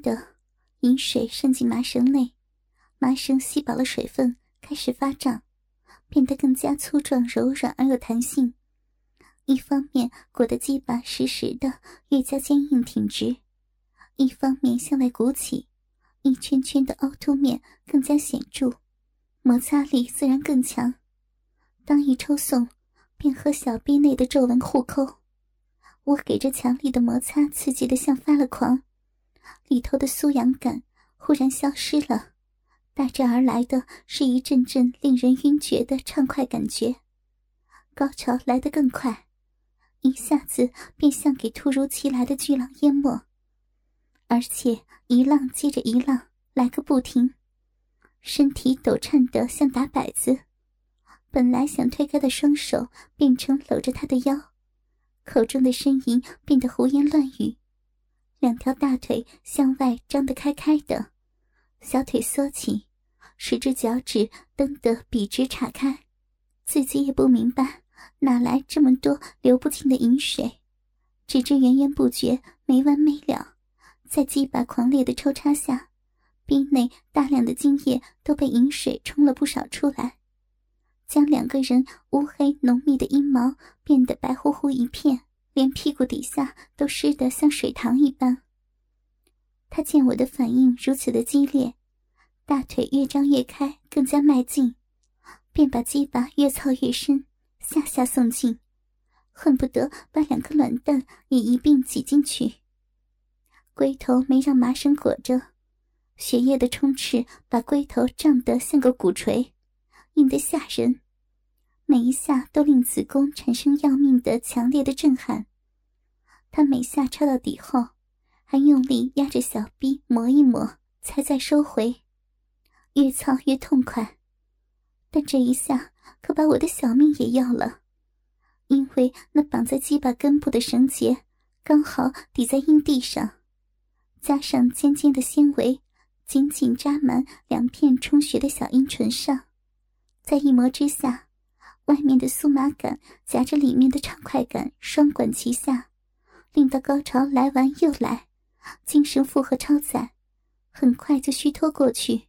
的，饮水渗进麻绳内，麻绳吸饱了水分，开始发胀，变得更加粗壮、柔软而有弹性。一方面裹得鸡巴实实的，越加坚硬挺直；一方面向外鼓起，一圈圈的凹凸面更加显著，摩擦力自然更强。当一抽送，便和小臂内的皱纹互扣。我给这强力的摩擦刺激的像发了狂，里头的酥痒感忽然消失了，带着而来的是一阵阵令人晕厥的畅快感觉，高潮来得更快。一下子便像给突如其来的巨浪淹没，而且一浪接着一浪来个不停，身体抖颤得像打摆子。本来想推开的双手变成搂着他的腰，口中的呻吟变得胡言乱语，两条大腿向外张得开开的，小腿缩起，十只脚趾蹬得笔直岔开，自己也不明白。哪来这么多流不尽的饮水？只知源源不绝，没完没了。在鸡巴狂烈的抽插下，壁内大量的精液都被饮水冲了不少出来，将两个人乌黑浓密的阴毛变得白乎乎一片，连屁股底下都湿得像水塘一般。他见我的反应如此的激烈，大腿越张越开，更加迈进，便把鸡巴越操越深。下下送进，恨不得把两颗卵蛋也一并挤进去。龟头没让麻绳裹着，血液的充斥把龟头胀得像个鼓槌，硬得吓人。每一下都令子宫产生要命的强烈的震撼。他每下插到底后，还用力压着小臂磨一磨，才再收回。越操越痛快，但这一下。可把我的小命也要了，因为那绑在鸡巴根部的绳结刚好抵在阴蒂上，加上尖尖的纤维紧紧扎满两片充血的小阴唇上，在一磨之下，外面的酥麻感夹着里面的畅快感双管齐下，令到高潮来完又来，精神负荷超载，很快就虚脱过去。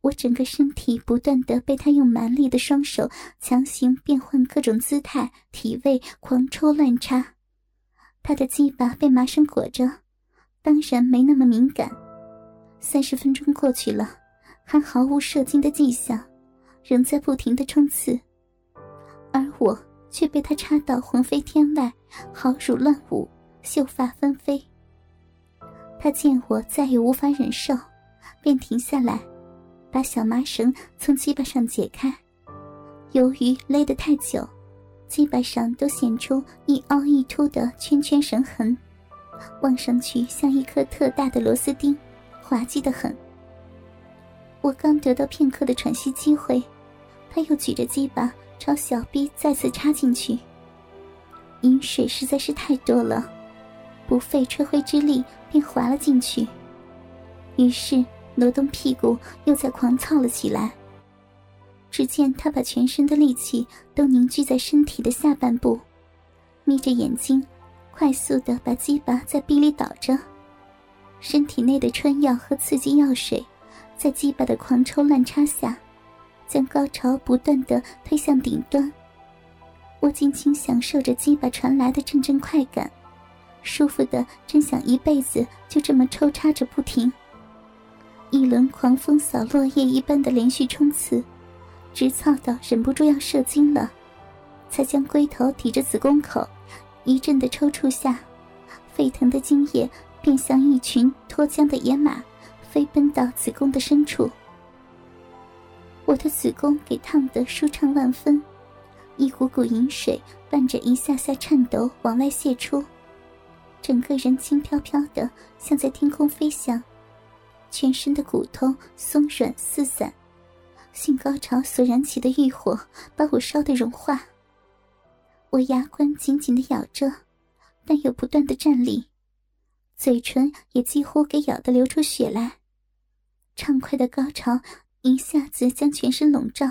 我整个身体不断的被他用蛮力的双手强行变换各种姿态、体位，狂抽乱插。他的鸡巴被麻绳裹着，当然没那么敏感。三十分钟过去了，还毫无射精的迹象，仍在不停的冲刺，而我却被他插到魂飞天外，好辱乱舞，秀发纷飞。他见我再也无法忍受，便停下来。把小麻绳从鸡巴上解开，由于勒得太久，鸡巴上都显出一凹一凸的圈圈绳痕，望上去像一颗特大的螺丝钉，滑稽的很。我刚得到片刻的喘息机会，他又举着鸡巴朝小臂再次插进去，饮水实在是太多了，不费吹灰之力便滑了进去，于是。挪动屁股，又在狂操了起来。只见他把全身的力气都凝聚在身体的下半部，眯着眼睛，快速的把鸡巴在逼里倒着。身体内的春药和刺激药水，在鸡巴的狂抽乱插下，将高潮不断的推向顶端。我尽情享受着鸡巴传来的阵阵快感，舒服的真想一辈子就这么抽插着不停。一轮狂风扫落叶一般的连续冲刺，直操到忍不住要射精了，才将龟头抵着子宫口，一阵的抽搐下，沸腾的精液便像一群脱缰的野马，飞奔到子宫的深处。我的子宫给烫得舒畅万分，一股股饮水伴着一下下颤抖往外泄出，整个人轻飘飘的，像在天空飞翔。全身的骨头松软四散，性高潮所燃起的欲火把我烧得融化。我牙关紧紧的咬着，但又不断的站立，嘴唇也几乎给咬得流出血来。畅快的高潮一下子将全身笼罩，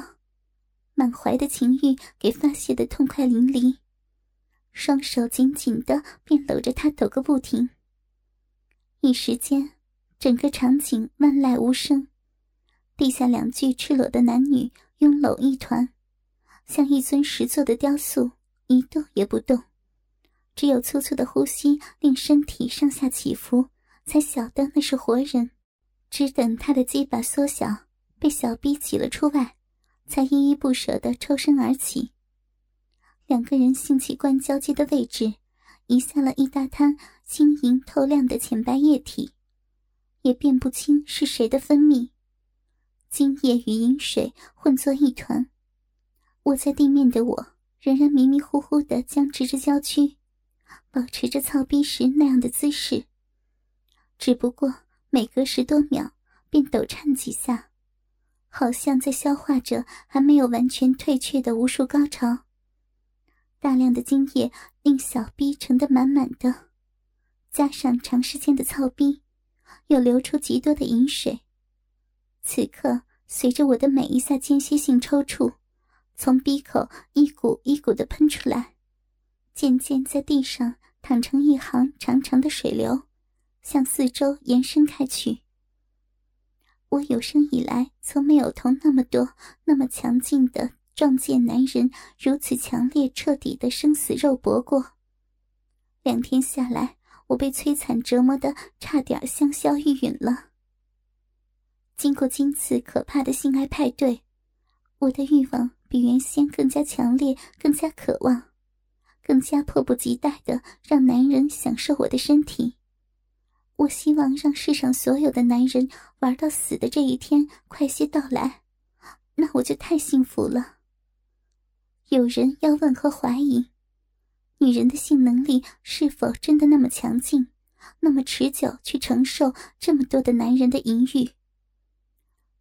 满怀的情欲给发泄的痛快淋漓，双手紧紧的便搂着他抖个不停。一时间。整个场景万籁无声，地下两具赤裸的男女拥搂一团，像一尊石做的雕塑，一动也不动，只有粗粗的呼吸令身体上下起伏，才晓得那是活人。只等他的鸡巴缩小，被小逼挤了出外，才依依不舍地抽身而起。两个人性器官交接的位置，遗下了一大滩晶莹透亮的浅白液体。也辨不清是谁的分泌，精液与饮水混作一团。卧在地面的我，仍然迷迷糊糊的僵直着娇躯，保持着操逼时那样的姿势。只不过每隔十多秒便抖颤几下，好像在消化着还没有完全退却的无数高潮。大量的精液令小逼盛得满满的，加上长时间的操逼。又流出极多的饮水，此刻随着我的每一下间歇性抽搐，从鼻口一股一股的喷出来，渐渐在地上淌成一行长长的水流，向四周延伸开去。我有生以来从没有同那么多、那么强劲的壮健男人如此强烈、彻底的生死肉搏过。两天下来。我被摧残折磨的差点香消玉殒了。经过今次可怕的性爱派对，我的欲望比原先更加强烈，更加渴望，更加迫不及待的让男人享受我的身体。我希望让世上所有的男人玩到死的这一天快些到来，那我就太幸福了。有人要问和怀疑。女人的性能力是否真的那么强劲，那么持久，去承受这么多的男人的淫欲？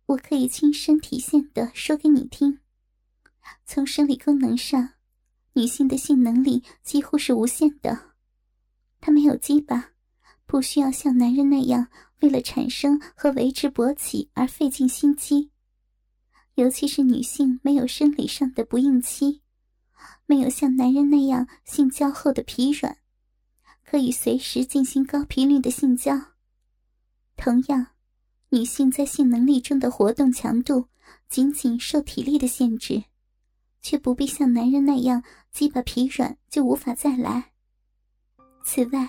我可以亲身体现的说给你听。从生理功能上，女性的性能力几乎是无限的。她没有鸡巴，不需要像男人那样为了产生和维持勃起而费尽心机。尤其是女性没有生理上的不应期。没有像男人那样性交后的疲软，可以随时进行高频率的性交。同样，女性在性能力中的活动强度仅仅受体力的限制，却不必像男人那样鸡巴疲软就无法再来。此外，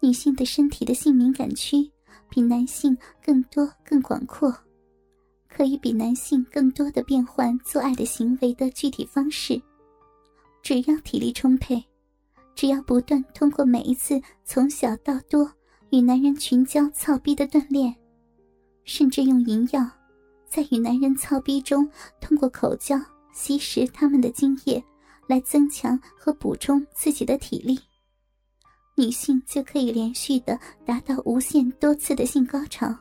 女性的身体的性敏感区比男性更多更广阔，可以比男性更多的变换做爱的行为的具体方式。只要体力充沛，只要不断通过每一次从小到多与男人群交操逼的锻炼，甚至用淫药在与男人操逼中通过口交吸食他们的精液，来增强和补充自己的体力，女性就可以连续的达到无限多次的性高潮。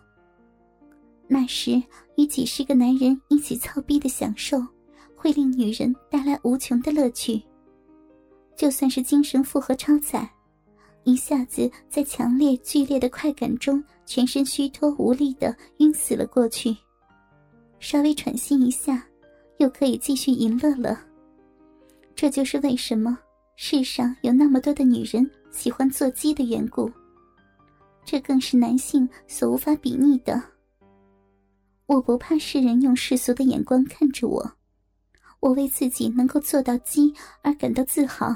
那时与几十个男人一起操逼的享受，会令女人带来无穷的乐趣。就算是精神负荷超载，一下子在强烈剧烈的快感中，全身虚脱无力的晕死了过去。稍微喘息一下，又可以继续淫乐了。这就是为什么世上有那么多的女人喜欢做鸡的缘故。这更是男性所无法比拟的。我不怕世人用世俗的眼光看着我，我为自己能够做到鸡而感到自豪。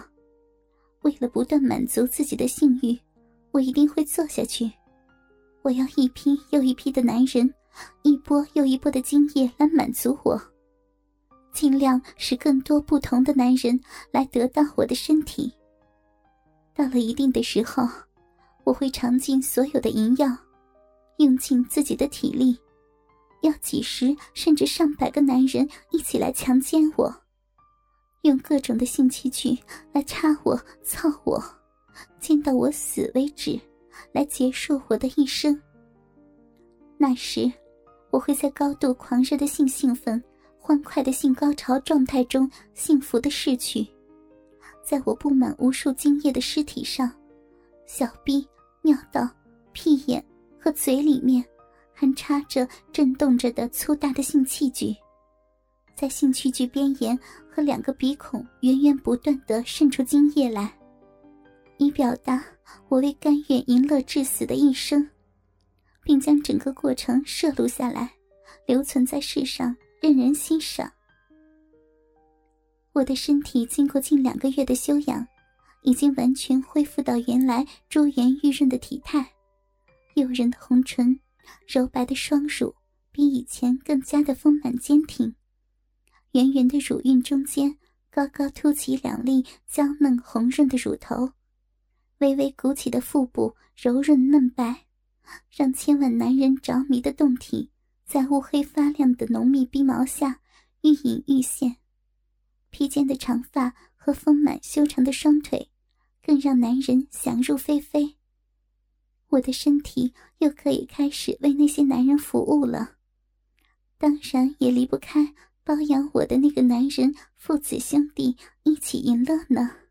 为了不断满足自己的性欲，我一定会做下去。我要一批又一批的男人，一波又一波的精液来满足我，尽量使更多不同的男人来得到我的身体。到了一定的时候，我会尝尽所有的淫药，用尽自己的体力，要几十甚至上百个男人一起来强奸我。用各种的性器具来插我、操我，见到我死为止，来结束我的一生。那时，我会在高度狂热的性兴奋、欢快的性高潮状态中幸福的逝去。在我布满无数精液的尸体上，小臂、尿道、屁眼和嘴里面，还插着震动着的粗大的性器具。在性器具边沿和两个鼻孔源源不断的渗出精液来，以表达我为甘愿淫乐至死的一生。并将整个过程摄录下来，留存在世上，任人欣赏。我的身体经过近两个月的修养，已经完全恢复到原来珠圆玉润的体态，诱人的红唇，柔白的双乳，比以前更加的丰满坚挺。圆圆的乳晕中间，高高凸起两粒娇嫩红润的乳头，微微鼓起的腹部柔润嫩白，让千万男人着迷的胴体，在乌黑发亮的浓密逼毛下愈隐愈现。披肩的长发和丰满修长的双腿，更让男人想入非非。我的身体又可以开始为那些男人服务了，当然也离不开包养我的那个男人父子兄弟一起淫乐呢。